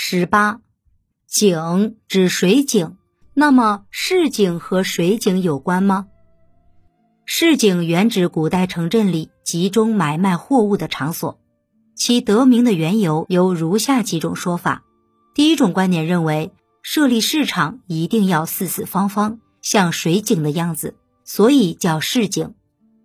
十八，井指水井，那么市井和水井有关吗？市井原指古代城镇里集中买卖货物的场所，其得名的缘由有如下几种说法。第一种观点认为，设立市场一定要四四方方，像水井的样子，所以叫市井。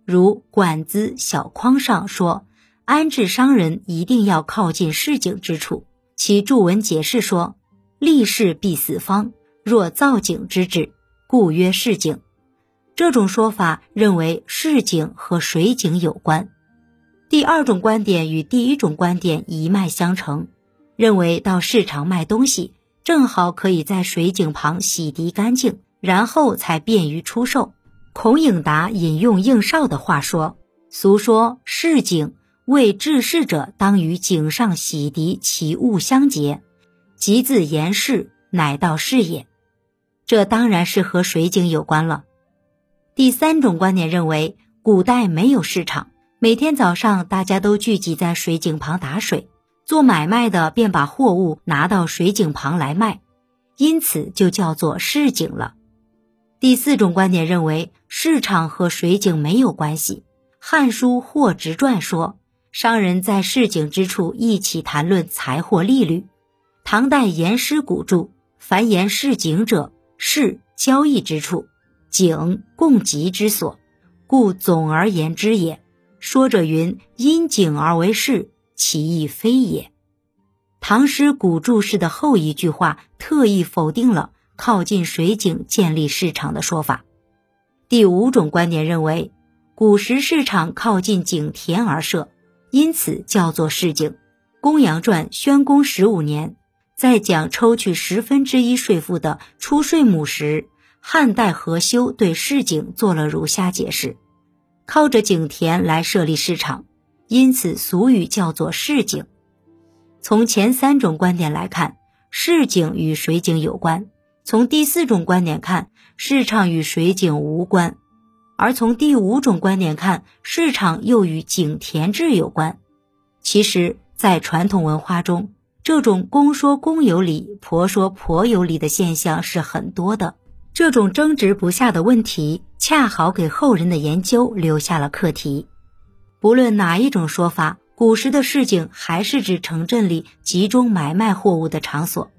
如《管子·小匡》上说，安置商人一定要靠近市井之处。其注文解释说：“立事必死方，若造井之志，故曰市井。”这种说法认为市井和水井有关。第二种观点与第一种观点一脉相承，认为到市场卖东西，正好可以在水井旁洗涤干净，然后才便于出售。孔颖达引用应绍的话说：“俗说市井。”为治世者，当于井上洗涤其物相结，即自言事，乃道是也。这当然是和水井有关了。第三种观点认为，古代没有市场，每天早上大家都聚集在水井旁打水，做买卖的便把货物拿到水井旁来卖，因此就叫做市井了。第四种观点认为，市场和水井没有关系。《汉书·货殖传》说。商人在市井之处一起谈论财货利率。唐代严师古注：“凡言市井者，市交易之处，井供给之所，故总而言之也。”说者云：“因井而为市，其意非也。”唐诗古注释的后一句话特意否定了靠近水井建立市场的说法。第五种观点认为，古时市场靠近井田而设。因此叫做市井。《公羊传》宣公十五年，在讲抽取十分之一税赋的出税亩时，汉代何修对市井做了如下解释：靠着井田来设立市场，因此俗语叫做市井。从前三种观点来看，市井与水井有关；从第四种观点看，市场与水井无关。而从第五种观点看，市场又与井田制有关。其实，在传统文化中，这种公说公有理，婆说婆有理的现象是很多的。这种争执不下的问题，恰好给后人的研究留下了课题。不论哪一种说法，古时的市井还是指城镇里集中买卖货物的场所，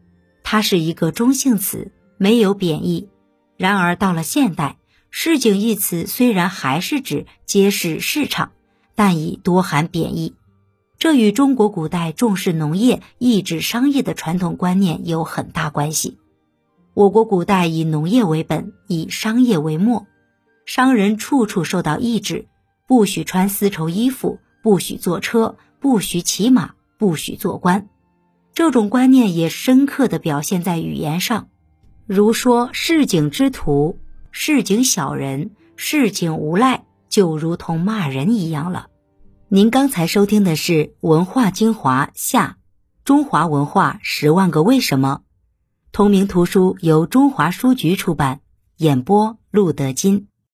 它是一个中性词，没有贬义。然而到了现代，市井一词虽然还是指街市市场，但已多含贬义，这与中国古代重视农业、抑制商业的传统观念有很大关系。我国古代以农业为本，以商业为末，商人处处受到抑制，不许穿丝绸衣服，不许坐车，不许骑马，不许做官。这种观念也深刻地表现在语言上，如说市井之徒。市井小人，市井无赖，就如同骂人一样了。您刚才收听的是《文化精华下中华文化十万个为什么》，同名图书由中华书局出版，演播陆德金。